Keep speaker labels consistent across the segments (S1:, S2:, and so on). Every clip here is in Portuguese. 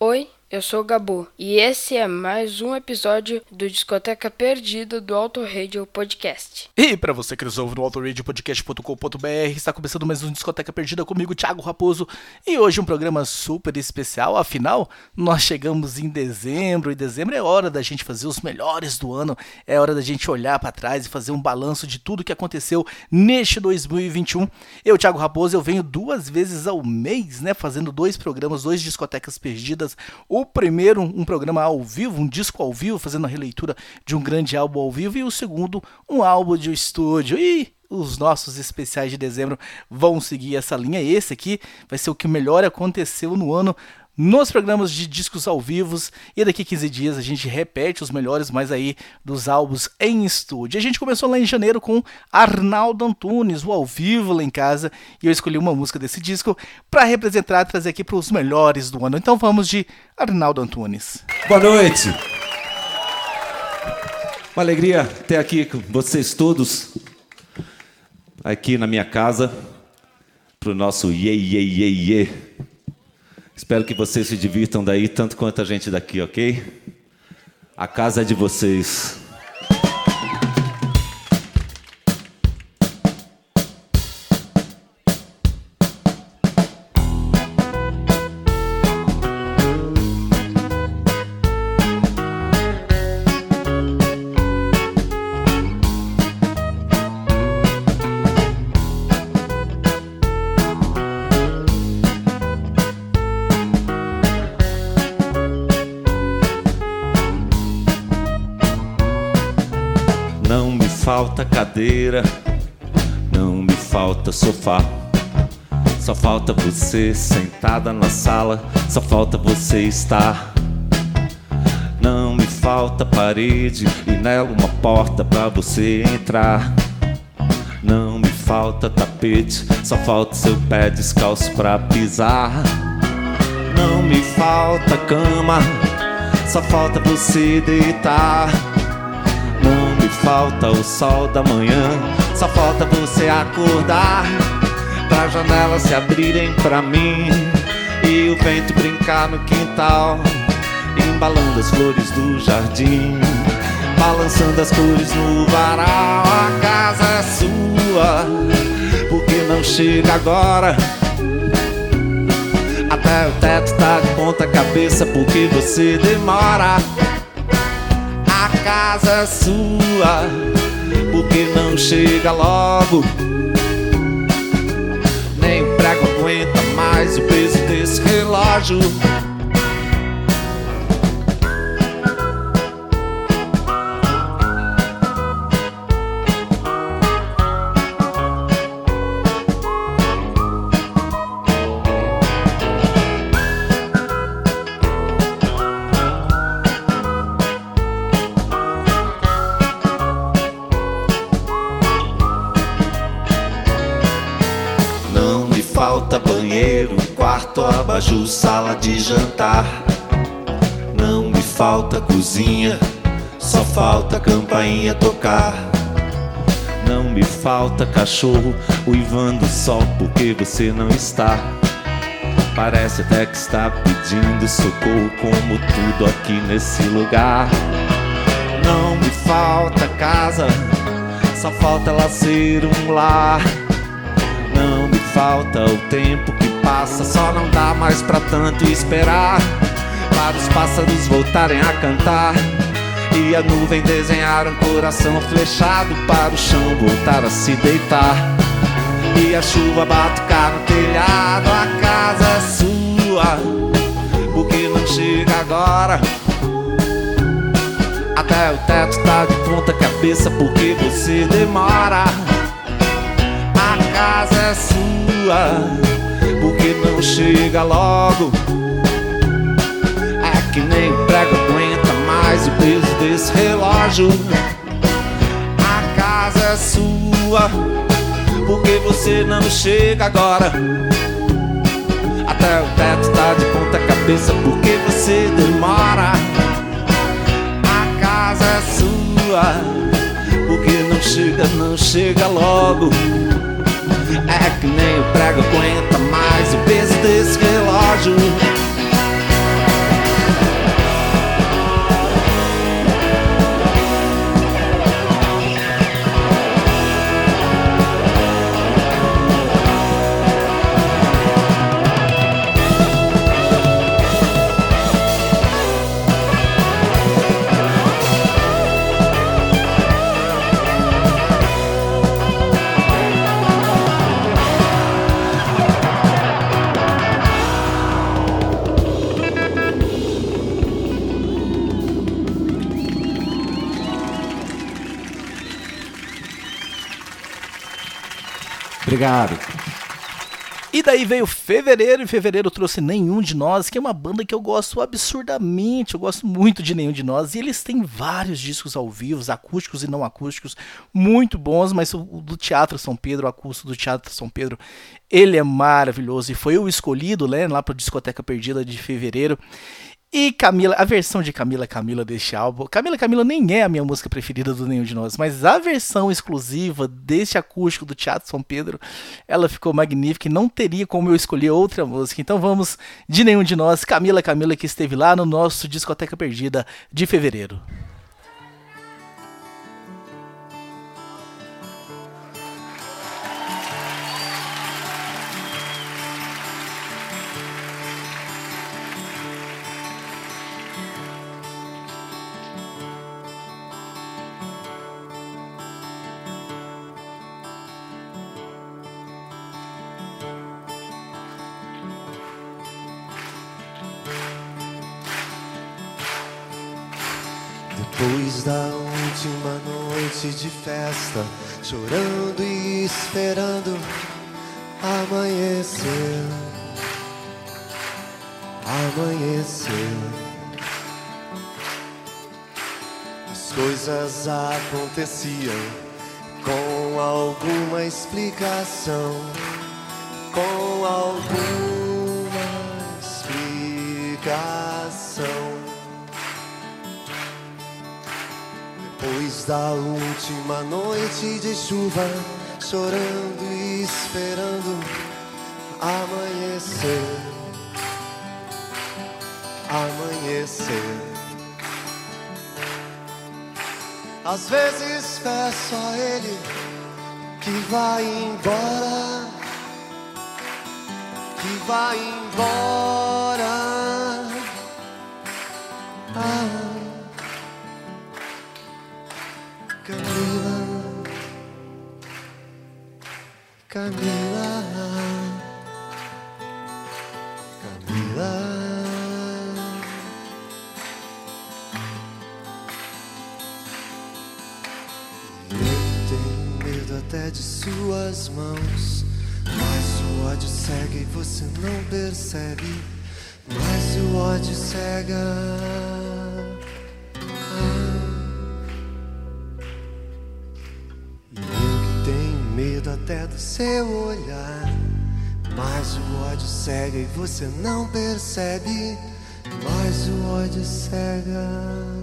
S1: Oi, eu sou o Gabu e esse é mais um episódio do Discoteca Perdida do Auto Radio Podcast.
S2: E para você que nos ouve no autoradiopodcast.com.br, está começando mais um Discoteca Perdida comigo, Thiago Raposo, e hoje um programa super especial, afinal, nós chegamos em dezembro, e dezembro é hora da gente fazer os melhores do ano, é hora da gente olhar para trás e fazer um balanço de tudo que aconteceu neste 2021. Eu, Thiago Raposo, eu venho duas vezes ao mês, né, fazendo dois programas, dois Discotecas Perdidas, o primeiro, um programa ao vivo, um disco ao vivo, fazendo a releitura de um grande álbum ao vivo, e o segundo, um álbum de estúdio. E os nossos especiais de dezembro vão seguir essa linha. Esse aqui vai ser o que melhor aconteceu no ano nos programas de discos ao vivo. E daqui a 15 dias a gente repete os melhores, mais aí dos álbuns em estúdio. A gente começou lá em janeiro com Arnaldo Antunes, o ao vivo lá em casa, e eu escolhi uma música desse disco para representar trazer aqui para os melhores do ano. Então vamos de Arnaldo Antunes.
S3: Boa noite. Uma alegria ter aqui com vocês todos, aqui na minha casa, para o nosso Ye Ye Ye Ye. Espero que vocês se divirtam daí tanto quanto a gente daqui, ok? A casa é de vocês. Cadeira, não me falta sofá. Só falta você sentada na sala, só falta você estar. Não me falta parede e nela uma porta pra você entrar. Não me falta tapete, só falta seu pé descalço pra pisar. Não me falta cama, só falta você deitar. Falta o sol da manhã, só falta você acordar. Pra janelas se abrirem pra mim e o vento brincar no quintal, embalando as flores do jardim, balançando as cores no varal. A casa é sua, porque não chega agora? Até o teto tá de ponta cabeça porque você demora. Casa sua, porque não chega logo. Nem o prego aguenta mais o peso desse relógio. Abajur, sala de jantar. Não me falta cozinha, só falta campainha tocar. Não me falta cachorro uivando só porque você não está. Parece até que está pedindo socorro, como tudo aqui nesse lugar. Não me falta casa, só falta ela ser um lar. Falta o tempo que passa, só não dá mais pra tanto esperar. Para os pássaros voltarem a cantar e a nuvem desenhar um coração flechado para o chão voltar a se deitar. E a chuva batucar no telhado, a casa é sua, porque não chega agora. Até o teto tá de ponta cabeça porque você demora. Casa é sua, porque não chega logo. É que nem prego aguenta mais o peso desse relógio. A casa é sua, porque você não chega agora. Até o teto tá de ponta cabeça porque você demora. A casa é sua, porque não chega, não chega logo. É que nem o prego aguenta mais o peso desse relógio. Obrigado.
S2: E daí veio fevereiro, e fevereiro trouxe Nenhum de Nós, que é uma banda que eu gosto absurdamente, eu gosto muito de Nenhum de Nós, e eles têm vários discos ao vivo, acústicos e não acústicos, muito bons, mas o do Teatro São Pedro, o acústico do Teatro São Pedro, ele é maravilhoso, e foi o escolhido né, lá para Discoteca Perdida de fevereiro. E Camila, a versão de Camila Camila deste álbum. Camila Camila nem é a minha música preferida do Nenhum de Nós, mas a versão exclusiva deste acústico do Teatro São Pedro, ela ficou magnífica e não teria como eu escolher outra música. Então vamos de Nenhum de Nós, Camila Camila que esteve lá no nosso Discoteca Perdida de fevereiro.
S4: Aconteciam com alguma explicação. Com alguma explicação. Depois da última noite de chuva, chorando e esperando amanhecer. Amanhecer. Às vezes peço a Ele que vai embora, que vai embora. Ah. Camila, Camila, mãos, mas o ódio cega e você não percebe. Mas o ódio cega. E eu que tenho medo até do seu olhar. Mas o ódio cega e você não percebe. Mas o ódio cega.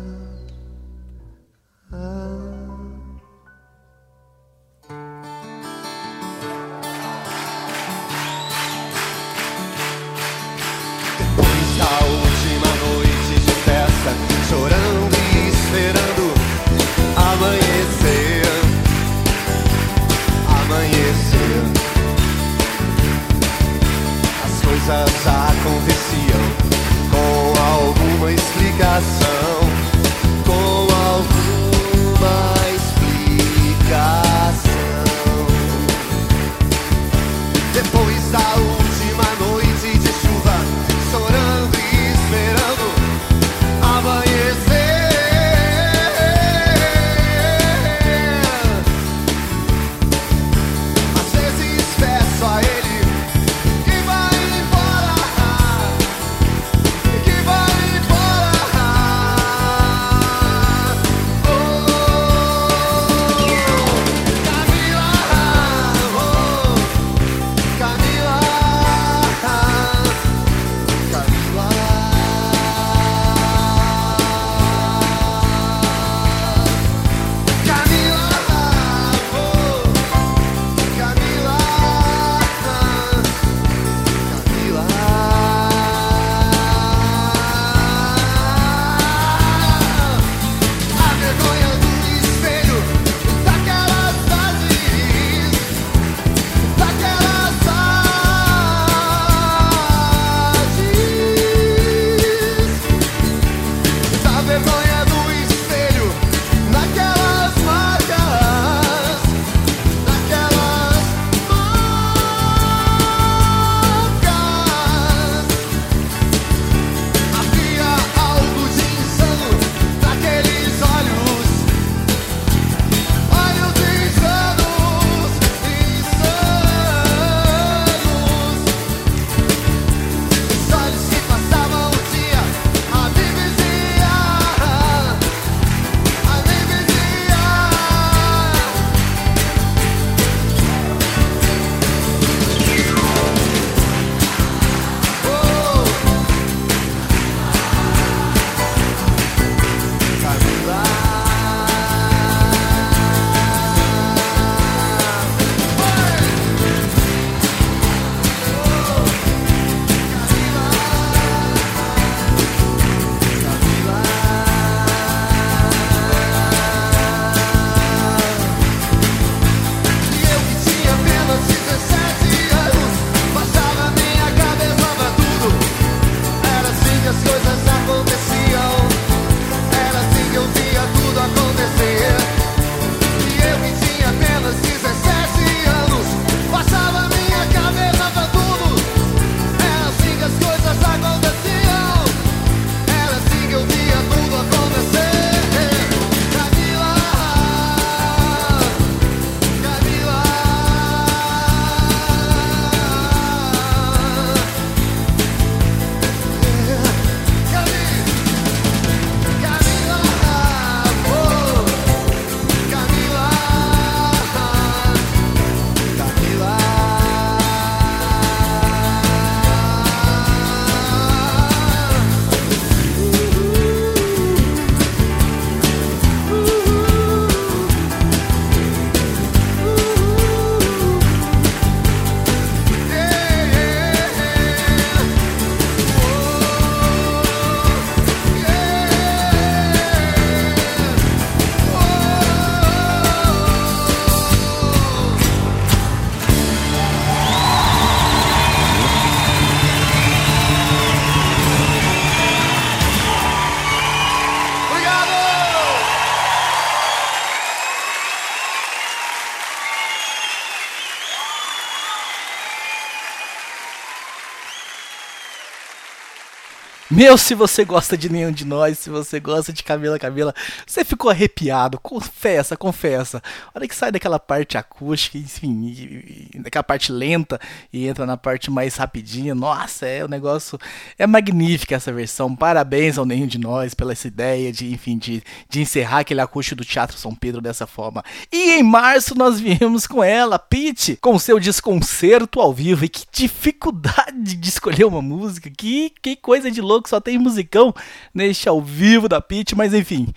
S2: Meu, se você gosta de nenhum de nós, se você gosta de Camila Camila, você ficou arrepiado, confessa, confessa. Olha que sai daquela parte acústica, enfim, daquela parte lenta e entra na parte mais rapidinha. Nossa, é o negócio. É magnífica essa versão. Parabéns ao nenhum de nós pela essa ideia de, enfim, de, de encerrar aquele acústico do Teatro São Pedro dessa forma. E em março nós viemos com ela, Pete, com seu desconcerto ao vivo. E que dificuldade de escolher uma música, que, que coisa de louco que só tem musicão neste ao vivo da Pitch, mas enfim.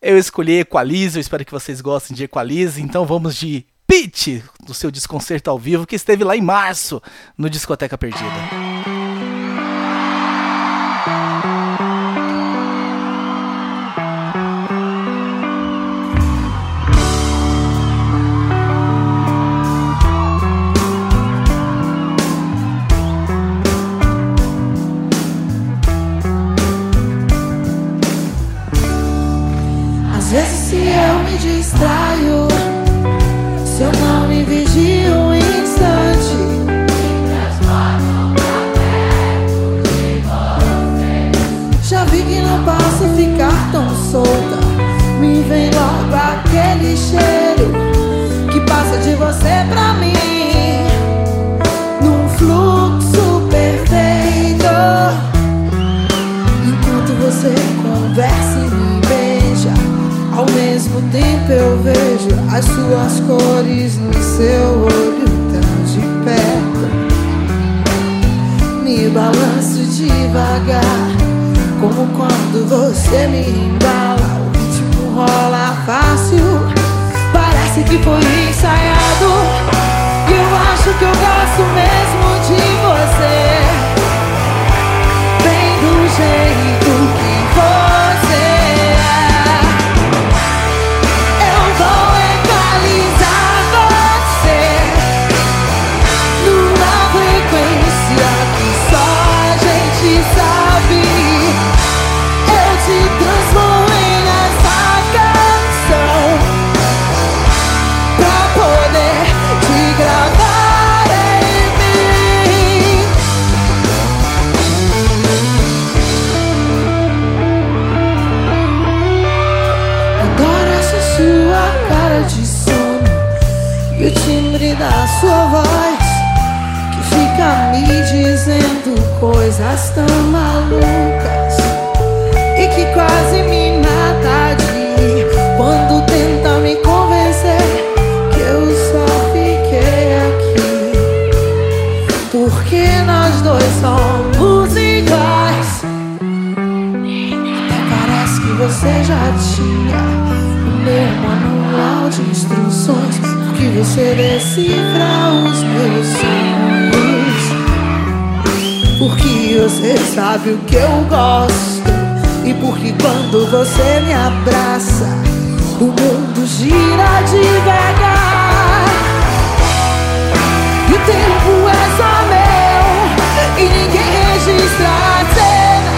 S2: Eu escolhi Equalize, eu espero que vocês gostem de Equalize, então vamos de Pitch, do seu desconcerto ao vivo, que esteve lá em março no Discoteca Perdida.
S5: Coisas tão malucas e que quase me mata de quando tenta me convencer que eu só fiquei aqui porque nós dois somos iguais. Até parece que você já tinha o meu manual de instruções. Porque você decifra os meus sonhos. Porque você sabe o que eu gosto. E porque quando você me abraça, o mundo gira devagar. E o tempo é só meu E ninguém registra a cena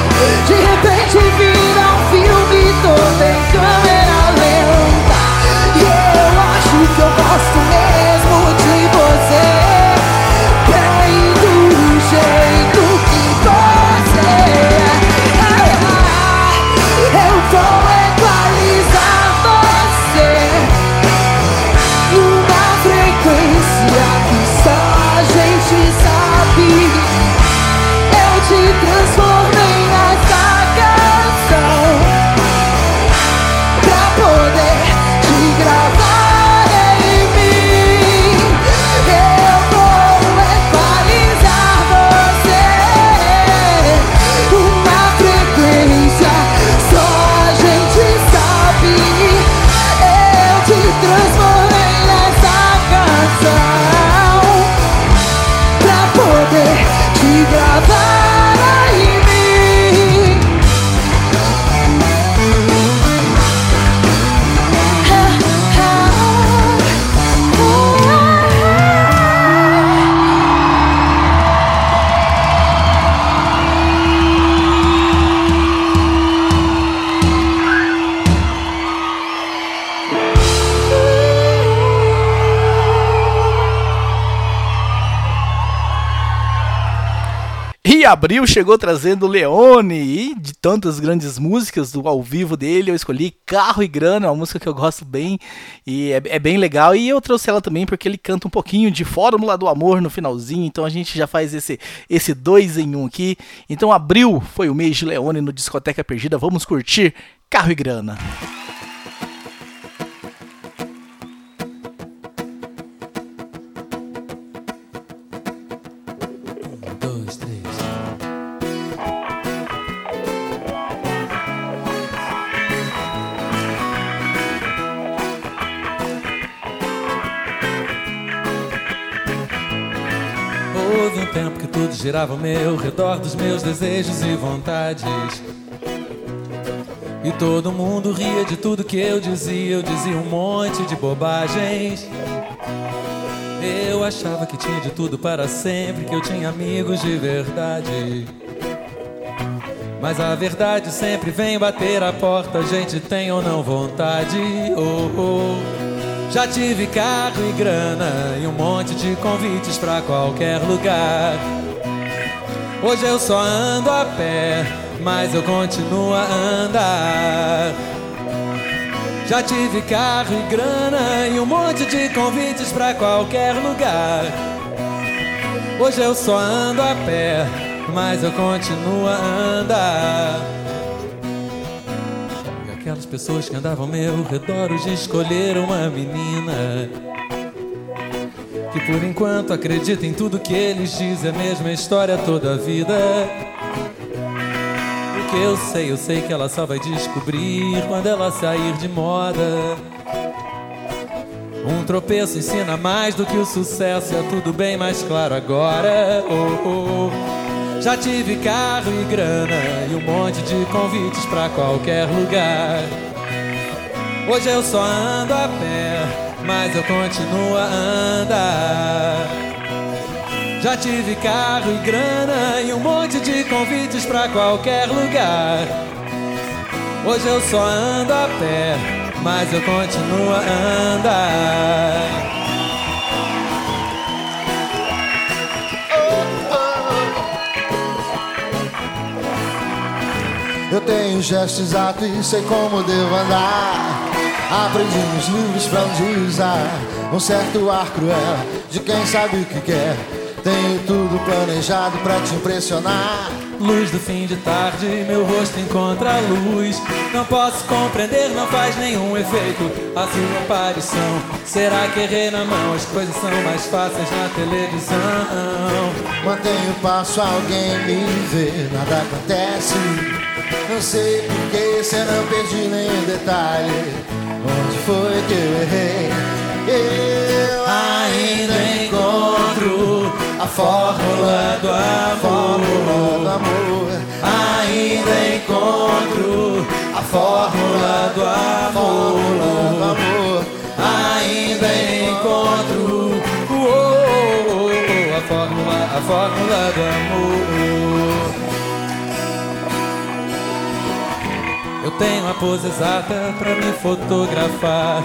S5: De repente vira um filme todo em câmera lenta E eu acho que eu gosto mesmo de você Bem do
S2: Abril chegou trazendo Leone e de tantas grandes músicas do ao vivo dele, eu escolhi Carro e Grana, uma música que eu gosto bem e é, é, bem legal. E eu trouxe ela também porque ele canta um pouquinho de Fórmula do Amor no finalzinho, então a gente já faz esse, esse dois em um aqui. Então Abril foi o mês de Leone no Discoteca Perdida, vamos curtir Carro e Grana.
S6: Girava ao meu redor dos meus desejos e vontades. E todo mundo ria de tudo que eu dizia, eu dizia um monte de bobagens. Eu achava que tinha de tudo para sempre, que eu tinha amigos de verdade. Mas a verdade sempre vem bater a porta, a gente tem ou não vontade. Oh, oh. Já tive carro e grana e um monte de convites para qualquer lugar. Hoje eu só ando a pé, mas eu continuo a andar. Já tive carro e grana e um monte de convites pra qualquer lugar. Hoje eu só ando a pé, mas eu continuo a andar. E aquelas pessoas que andavam ao meu redor hoje escolheram uma menina por enquanto acredita em tudo que eles dizem, é a mesma história toda a vida. O que eu sei, eu sei que ela só vai descobrir quando ela sair de moda. Um tropeço ensina mais do que o sucesso, é tudo bem mais claro agora. Oh, oh. Já tive carro e grana e um monte de convites para qualquer lugar. Hoje eu só ando a pé mas eu continuo a andar. Já tive carro e grana e um monte de convites pra qualquer lugar. Hoje eu só ando a pé, mas eu continuo a andar.
S7: Eu tenho gesto exato e sei como devo andar. Aprendi nos livros pra onde usar Um certo ar cruel de quem sabe o que quer. Tenho tudo planejado pra te impressionar.
S6: Luz do fim de tarde, meu rosto encontra a luz. Não posso compreender, não faz nenhum efeito A sua aparição. Será que errei na mão? As coisas são mais fáceis na televisão.
S7: Mantenho passo, alguém me vê Nada acontece. Não sei porquê, se não perdi nenhum detalhe Onde foi que eu errei? Eu ainda encontro a fórmula do amor. amor. Ainda encontro a fórmula do amor. Ainda encontro oh, oh, oh, a fórmula, a fórmula do amor.
S6: Eu tenho a pose exata pra me fotografar.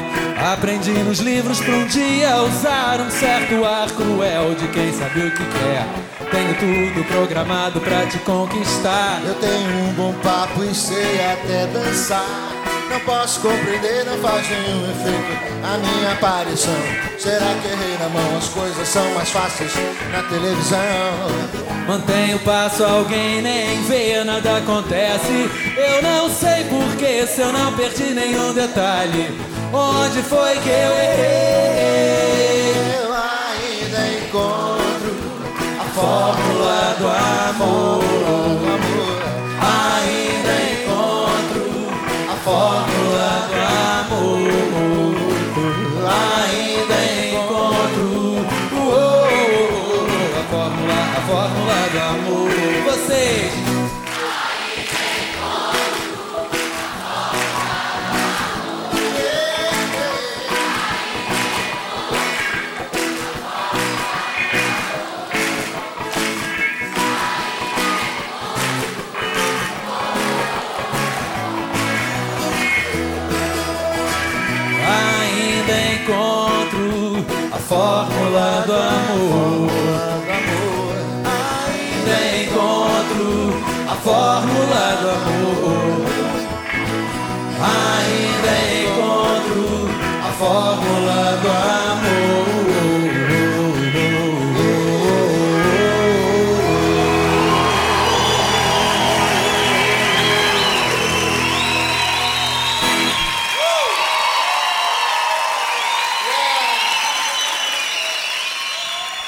S6: Aprendi nos livros pra um dia usar um certo ar cruel de quem sabe o que quer. Tenho tudo programado pra te conquistar.
S7: Eu tenho um bom papo e sei até dançar. Não posso compreender, não faz nenhum efeito a minha aparição. Será que errei na mão? As coisas são mais fáceis na televisão.
S6: Mantenho o passo, alguém nem vê, nada acontece. Eu não sei porquê, se eu não perdi nenhum detalhe. Onde foi que eu errei?
S7: Eu ainda encontro a fórmula do amor. fórmula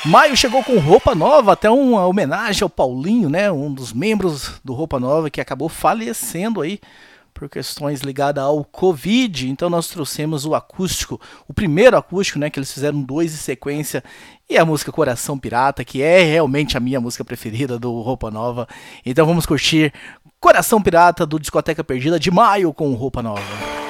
S2: Maio chegou com roupa nova, até uma homenagem ao Paulinho, né? Um dos membros do Roupa Nova que acabou falecendo aí por questões ligadas ao Covid. Então nós trouxemos o acústico, o primeiro acústico, né? Que eles fizeram dois em sequência. E a música Coração Pirata, que é realmente a minha música preferida do Roupa Nova. Então vamos curtir Coração Pirata do Discoteca Perdida de maio com Roupa Nova.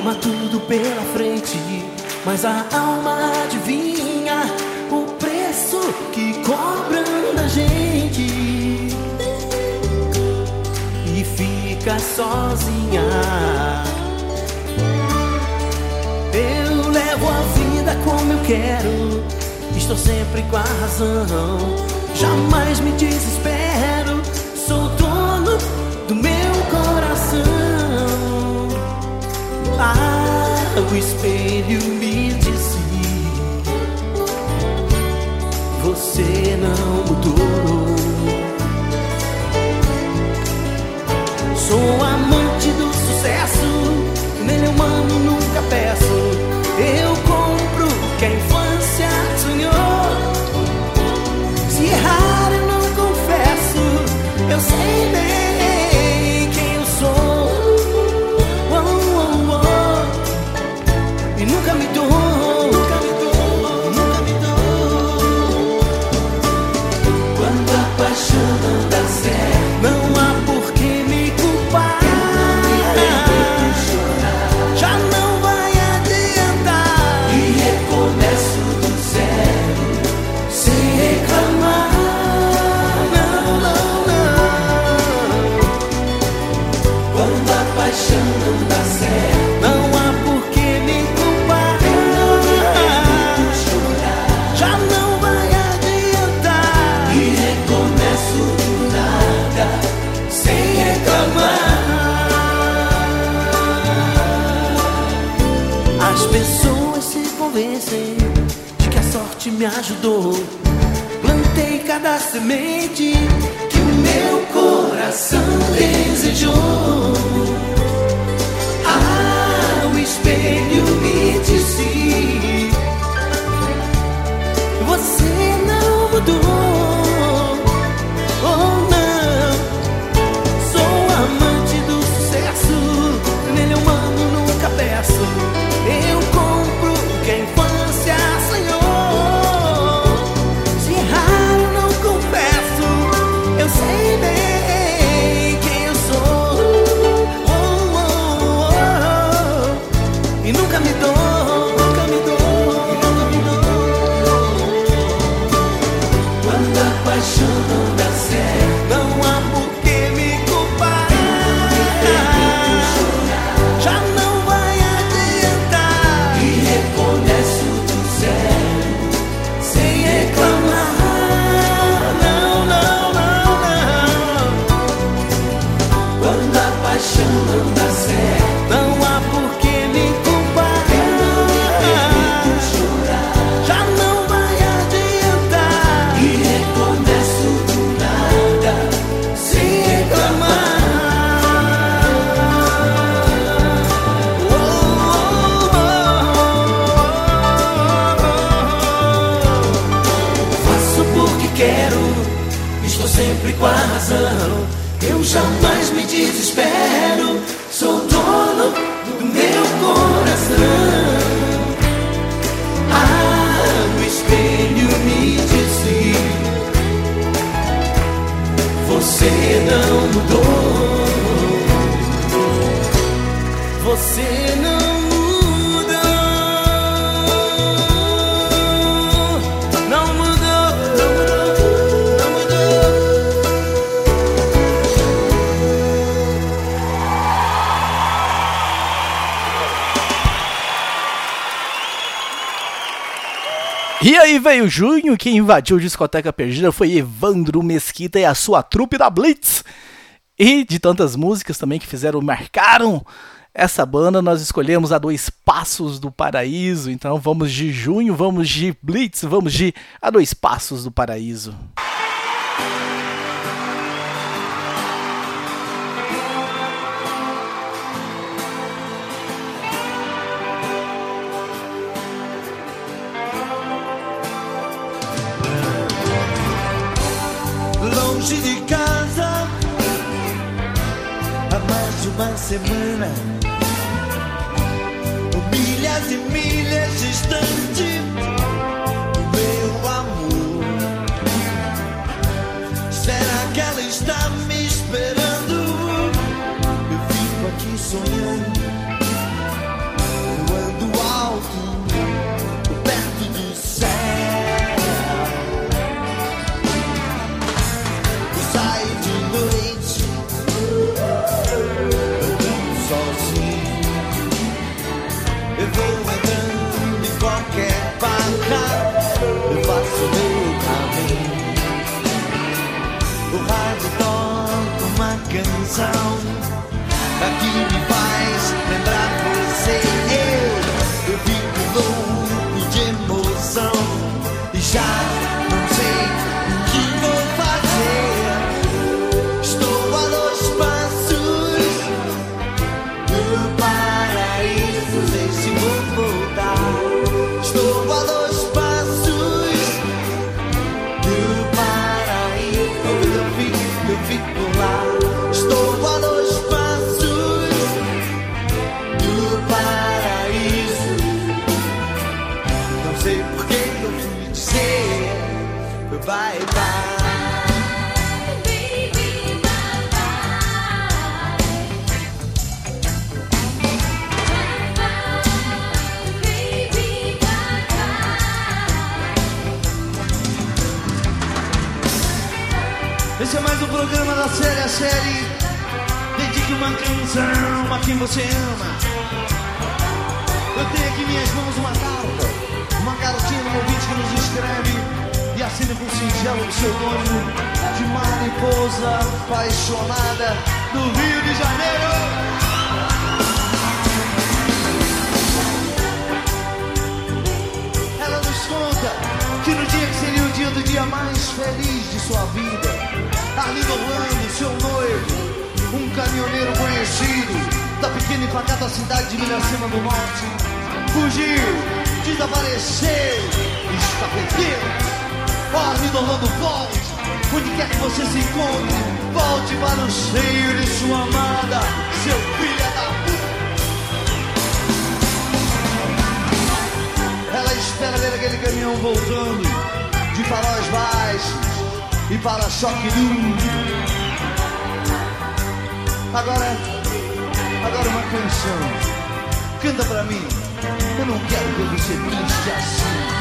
S8: Toma tudo pela frente, mas a alma adivinha o preço que cobram da gente. E fica sozinha. Eu levo a vida como eu quero, estou sempre com a razão, jamais me desespero, O espelho me disse: Você não mudou. Sou amante do sucesso, quero. Estou sempre com a razão. Eu jamais me desespero. Sou dono do meu coração. Ah, o espelho me disse: Você não mudou.
S2: Você não veio junho, quem invadiu a discoteca perdida foi Evandro Mesquita e a sua trupe da Blitz. E de tantas músicas também que fizeram, marcaram essa banda nós escolhemos a dois passos do paraíso. Então vamos de junho, vamos de Blitz, vamos de a dois passos do paraíso.
S4: Mais uma semana. Milhas e milhas distante do meu amor. Será que ela está me esperando? Eu fico aqui sonhando, toca uma canção, aqui série A Série. Dedique uma canção a quem você ama. Eu tenho aqui em minhas mãos uma carta. Uma cartinha do ouvinte que nos escreve e assina com singelo pseudônimo de mariposa apaixonada do Rio de Janeiro. Ela nos conta que no dia que seria o dia do dia mais feliz de sua vida, Arlindo Orlando, seu noivo, um caminhoneiro conhecido da pequena e pacata cidade de Miracema do Norte, fugiu, desapareceu, está perdendo. Ó, Arlindo Orlando, volte, onde quer que você se encontre, volte para o seio de sua amada, seu filho da puta. Ela espera ver aquele caminhão voltando de faróis baixos e para-choque duro. Agora, agora uma canção. Canta pra mim. Eu não quero ver você triste assim.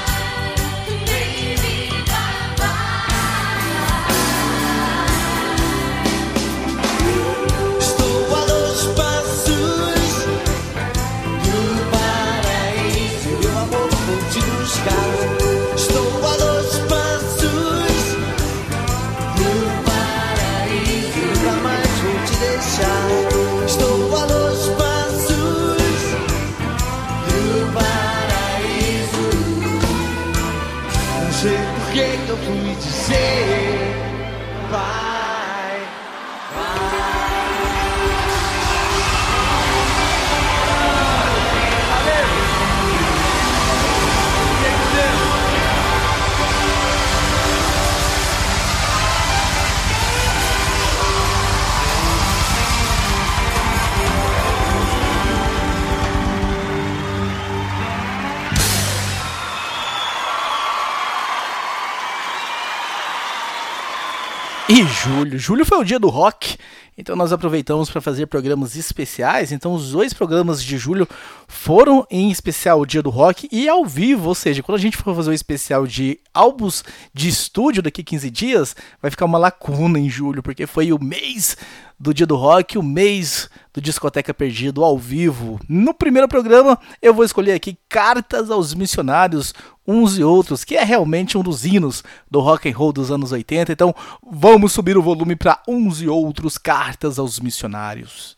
S2: Julho, julho foi o dia do rock, então nós aproveitamos para fazer programas especiais. Então os dois programas de julho foram em especial o dia do rock e ao vivo, ou seja, quando a gente for fazer o especial de álbuns de estúdio daqui 15 dias, vai ficar uma lacuna em julho, porque foi o mês do dia do rock, o mês do Discoteca Perdido ao vivo. No primeiro programa, eu vou escolher aqui Cartas aos Missionários, uns e outros, que é realmente um dos hinos do rock and roll dos anos 80. Então, vamos subir o volume para uns e outros Cartas aos Missionários.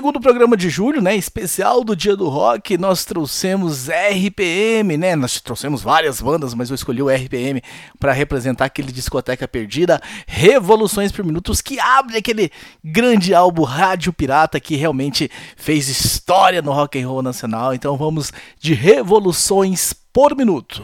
S2: Segundo programa de julho, né, especial do Dia do Rock, nós trouxemos RPM, né? Nós trouxemos várias bandas, mas eu escolhi o RPM para representar aquele discoteca perdida, Revoluções por Minutos, que abre aquele grande álbum Rádio Pirata que realmente fez história no rock and roll nacional. Então vamos de Revoluções por Minuto.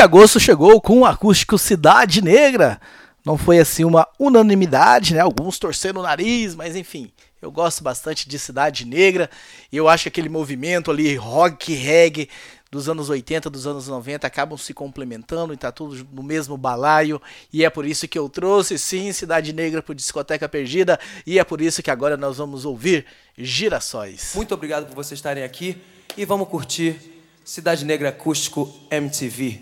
S2: Agosto chegou com o acústico Cidade Negra. Não foi assim uma unanimidade, né? Alguns torceram o nariz, mas enfim, eu gosto bastante de Cidade Negra. E eu acho que aquele movimento ali, rock, reggae, dos anos 80, dos anos 90 acabam se complementando e tá tudo no mesmo balaio. E é por isso que eu trouxe sim Cidade Negra pro Discoteca Perdida. E é por isso que agora nós vamos ouvir Girassóis.
S8: Muito obrigado por vocês estarem aqui e vamos curtir Cidade Negra Acústico MTV.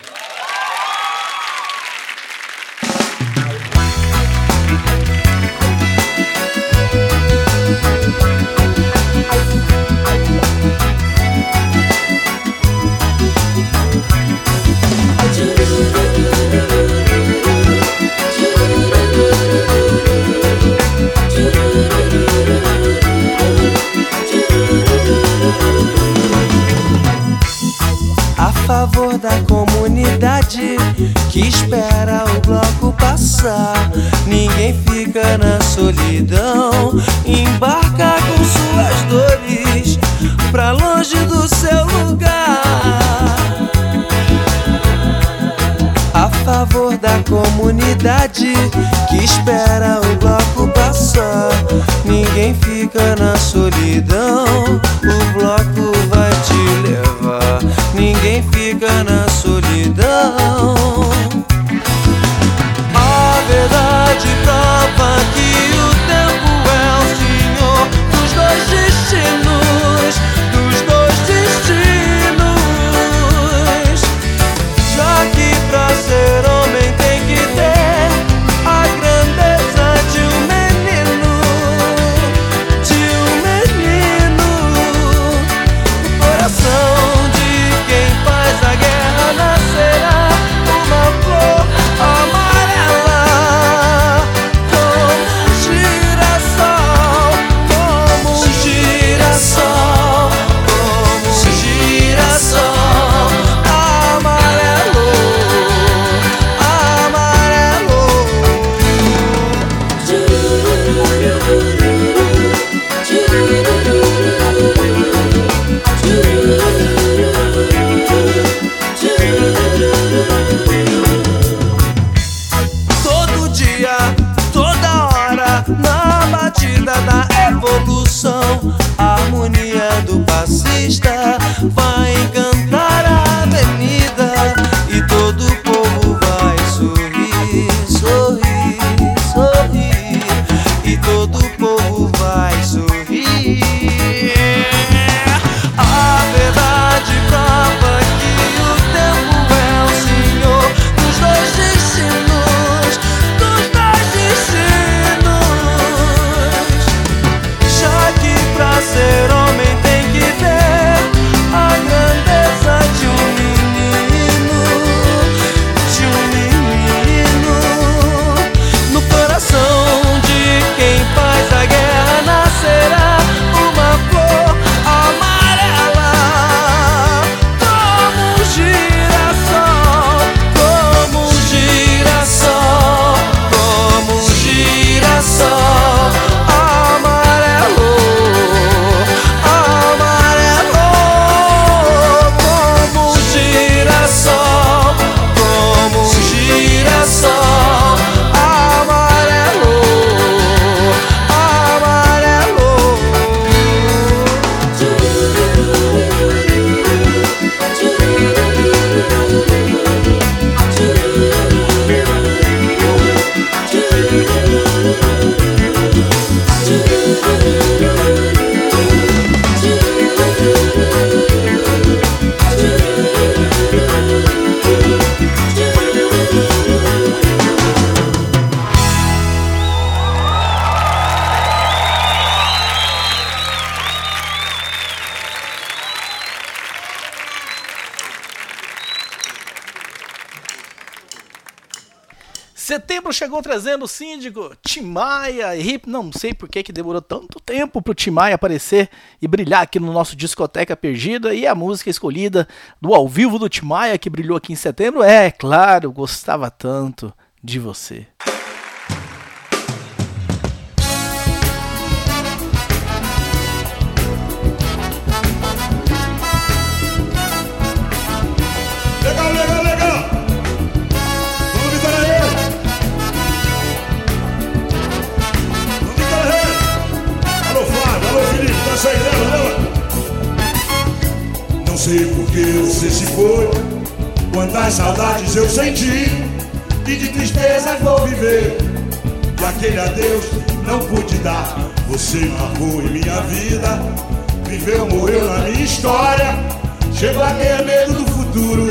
S8: Que espera o bloco passar. Ninguém fica na solidão, embarca com suas dores pra longe do seu lugar. A favor da comunidade que espera o bloco passar. Ninguém fica na solidão, o bloco vai te levar. Ninguém fica na
S2: Setembro chegou trazendo o síndico Tim Maia e. Não sei por que, que demorou tanto tempo pro Tim Maia aparecer e brilhar aqui no nosso Discoteca Perdida. E a música escolhida do ao vivo do Tim Maia, que brilhou aqui em setembro, é, claro, gostava tanto de você.
S9: Quantas saudades eu senti, e de tristezas vou viver. E aquele adeus não pude dar, você marcou em minha vida. Viveu, morreu na minha história. Chego a ter medo do futuro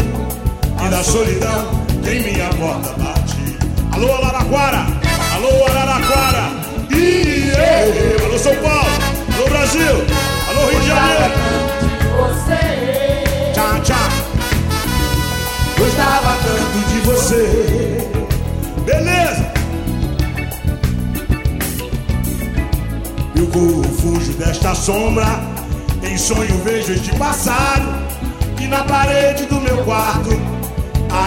S9: e da solidão que em minha porta bate. Alô, Araraquara! Alô, Araraquara! Alô, São Paulo! Alô, Brasil! Alô, Rio de Janeiro! Tchau, Gostava tanto de você. Beleza! Eu vou, fujo desta sombra. Em sonho vejo este passado. E na parede do meu quarto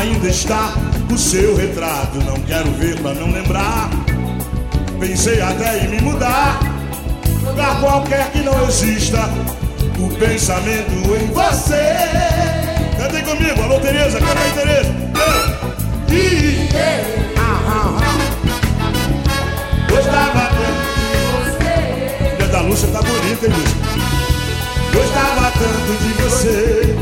S9: ainda está o seu retrato. Não quero ver pra não lembrar. Pensei até em me mudar. Lugar qualquer que não exista. O pensamento em você. Comigo, alô Tereza, canta aí Tereza. E ah, ah. Gostava tanto. Filha da Lúcia tá bonita, hein, Lúcia? Gostava tanto de você.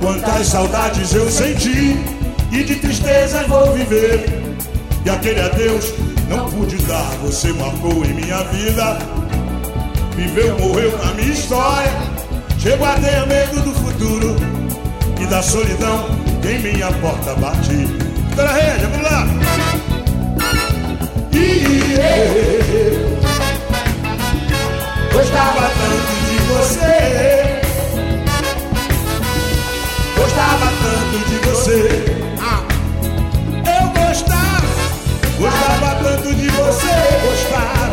S9: Quantas saudades eu senti e de tristezas vou viver. E aquele adeus não pude dar, você marcou em minha vida. Viveu, morreu na minha história. Chego a ter medo do futuro e da solidão em minha porta bate. Pela rede, vamos lá! E eu gostava tanto de você. Gostava tanto de você. Gostava tanto de você. Gostava,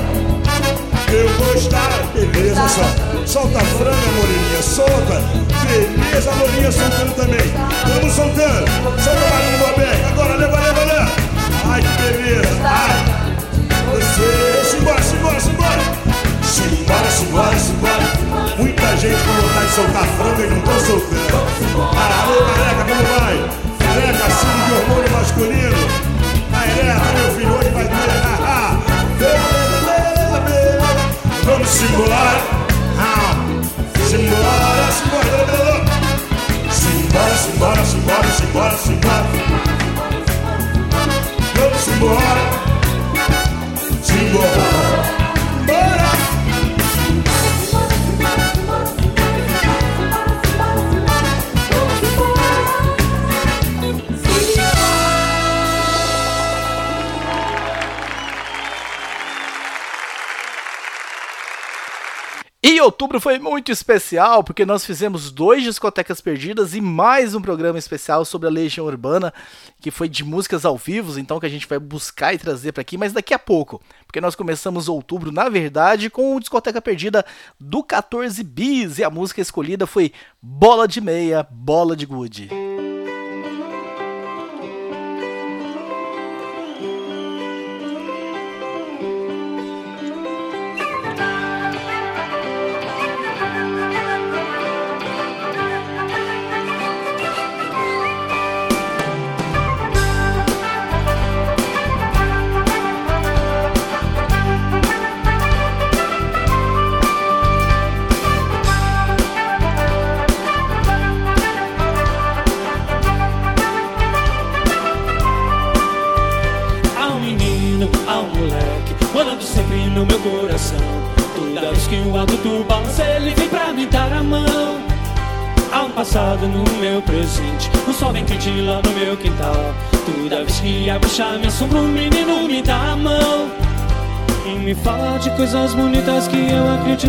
S9: eu gostava. Beleza, só. Solta a franga, Moreninha, solta. Beleza, Moreninha soltando também. Vamos soltando. Solta o barulho do Abel. Agora, leva, leva, leva. Ai, que beleza. Ai. Você. Simbora, simbora, simbora. Simbora, simbora, simbora. Muita gente com vontade de soltar franga e não estão soltando. Alô, careca, como vai? Careca, símbolo de hormônio masculino. Meu filho, hoje vai ter. Vamos embora. Simbora, simbora. Simbora, simbora, simbora, simbora, simbora. Vamos embora. Simbora.
S2: Outubro foi muito especial porque nós fizemos dois discotecas perdidas e mais um programa especial sobre a Legião Urbana, que foi de músicas ao vivo, então que a gente vai buscar e trazer para aqui, mas daqui a pouco, porque nós começamos outubro, na verdade, com o discoteca perdida do 14 bis e a música escolhida foi Bola de Meia, Bola de Gude.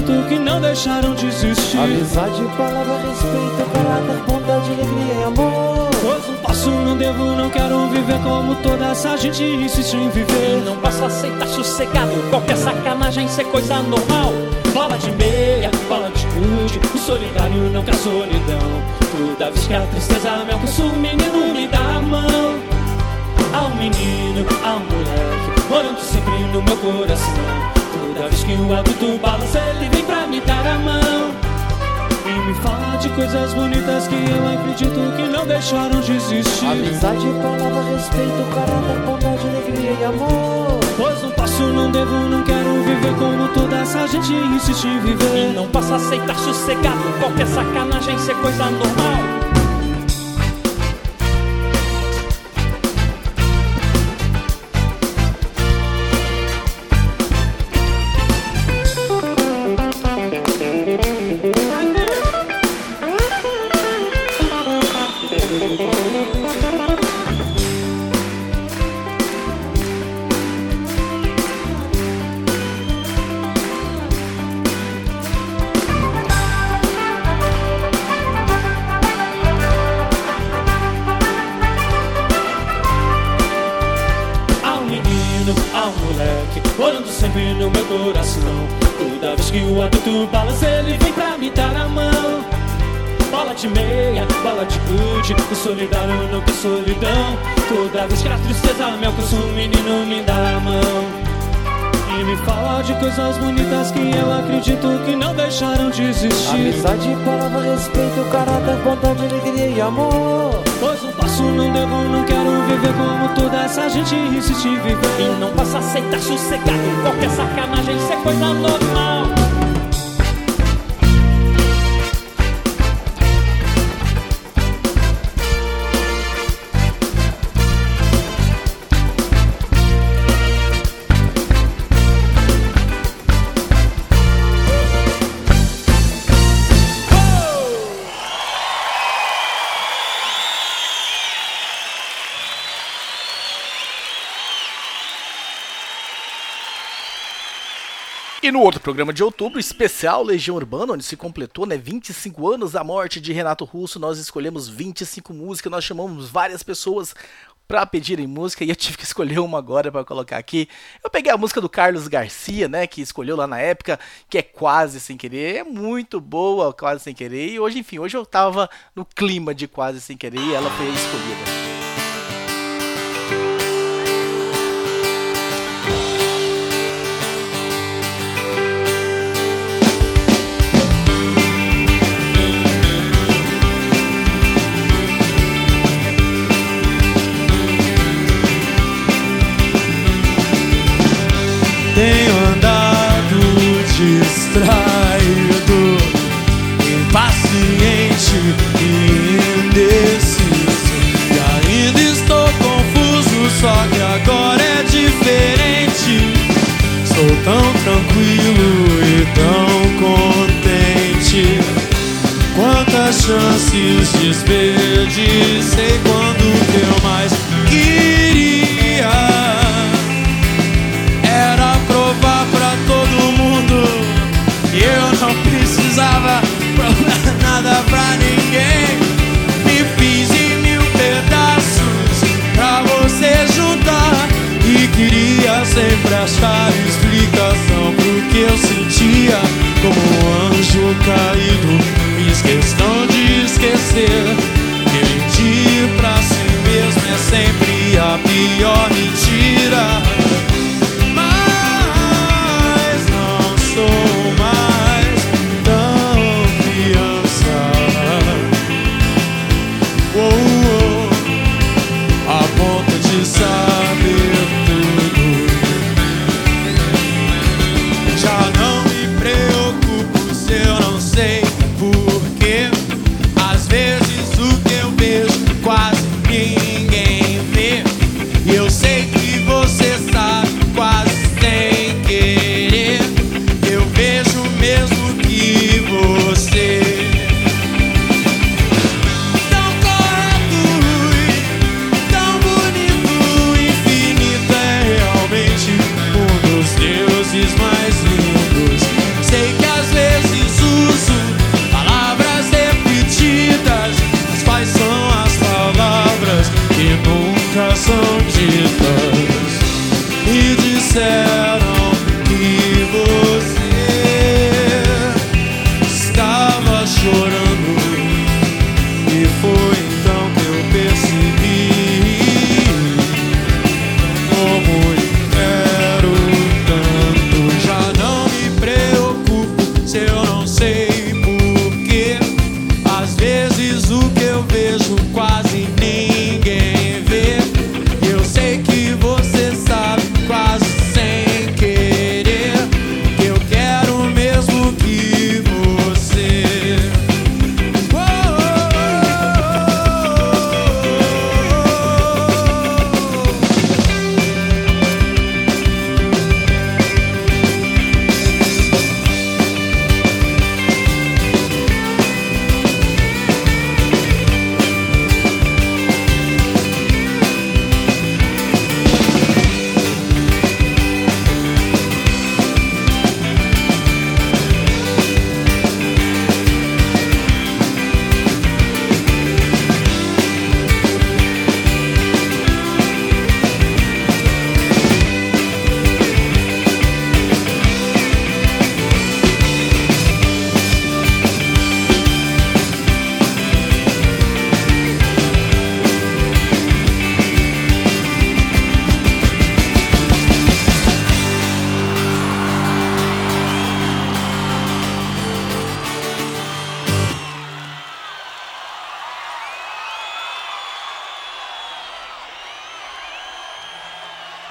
S10: Acredito que não deixaram de existir
S11: Amizade, palavra, respeito, caráter, bondade, alegria e amor.
S10: Pois não posso, não devo, não quero viver como toda essa gente insiste em viver.
S12: Não posso aceitar sossegado qualquer sacanagem ser coisa normal. Bola de meia, bola de gude,
S10: O solidário não quer solidão. Toda vez que a tristeza me alcança, o menino me dá a mão. Um menino, há um moleque, morando sempre no meu coração. Toda vez que o adulto balança, ele vem pra me dar a mão.
S13: E me fala de coisas bonitas que eu acredito que não deixaram de existir.
S11: Amizade, palavra, respeito, caráter, bondade, alegria e amor.
S13: Pois não posso, não devo, não quero viver como toda essa gente insiste em viver.
S10: E não posso aceitar sossegado qualquer sacanagem ser coisa normal.
S13: Deixaram de existir
S11: Amizade, palavra, respeito, caráter, bondade, alegria e amor.
S13: Pois não posso, não devo, não quero viver como toda essa gente insiste em viver
S10: E não posso aceitar sossegado qualquer sacanagem ser coisa normal.
S2: E no outro programa de outubro, especial Legião Urbana, onde se completou né, 25 anos da morte de Renato Russo, nós escolhemos 25 músicas, nós chamamos várias pessoas para pedirem música e eu tive que escolher uma agora para colocar aqui. Eu peguei a música do Carlos Garcia, né, que escolheu lá na época, que é Quase Sem Querer, é muito boa, Quase Sem Querer, e hoje, enfim, hoje eu tava no clima de Quase Sem Querer e ela foi escolhida.
S6: Chances desperdicei quando o que eu mais queria era provar pra todo mundo que eu não precisava provar nada pra ninguém. Me fiz em mil pedaços pra você juntar e queria sempre achar explicação pro que eu sentia como um anjo caído esquecer Mentir pra si mesmo é sempre a pior mentira.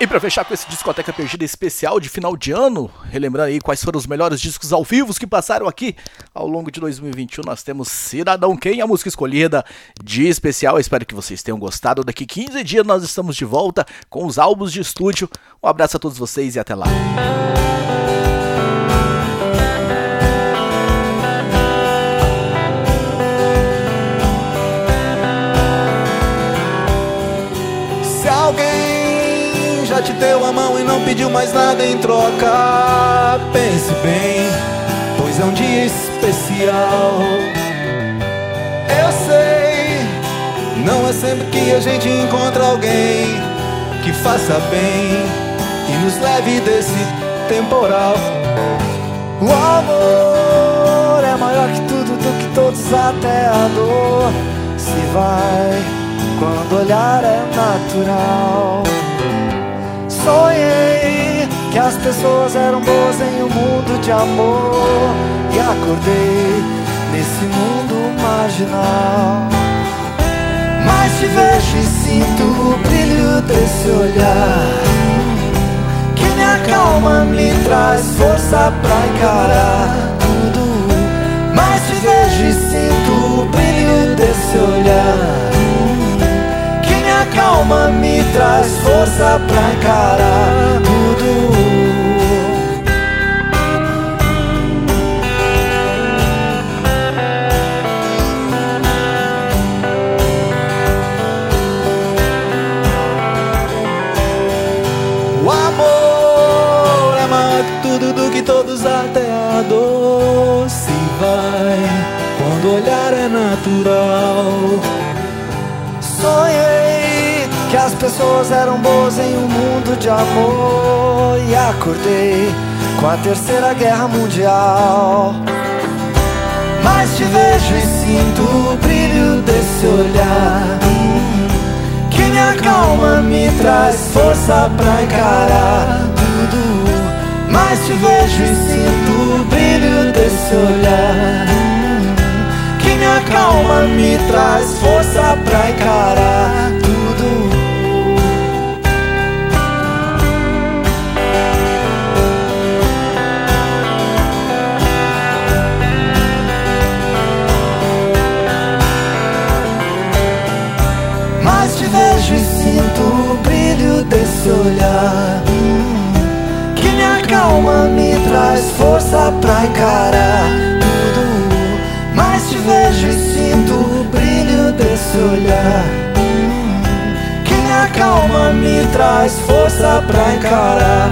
S2: E pra fechar com esse discoteca perdida especial de final de ano, relembrando aí quais foram os melhores discos ao vivo que passaram aqui ao longo de 2021, nós temos Cidadão Quem, a música escolhida de especial. espero que vocês tenham gostado. Daqui 15 dias nós estamos de volta com os álbuns de estúdio. Um abraço a todos vocês e até lá.
S4: Alguém já te deu a mão e não pediu mais nada em troca, pense bem, pois é um dia especial. Eu sei, não é sempre que a gente encontra alguém que faça bem e nos leve desse temporal. O amor é maior que tudo, do que todos, até a dor se vai quando olhar é natural. Sonhei que as pessoas eram boas em um mundo de amor e acordei nesse mundo marginal. Mas te vejo e sinto o brilho desse olhar que me acalma, me traz força pra encarar tudo. Mas te vejo e sinto o brilho desse olhar me acalma, me traz força pra encarar tudo. O amor é maior que tudo do que todos até a dor se vai quando olhar é natural. Sonhei que as pessoas eram boas em um mundo de amor e acordei com a terceira guerra mundial. Mas te vejo e sinto o brilho desse olhar que me acalma, me traz força pra encarar tudo. Mas te vejo e sinto o brilho desse olhar que me acalma, me traz força pra encarar tudo. O brilho desse olhar que me acalma, me traz força pra encarar tudo. Mas te vejo e sinto o brilho desse olhar que me acalma, me traz força pra encarar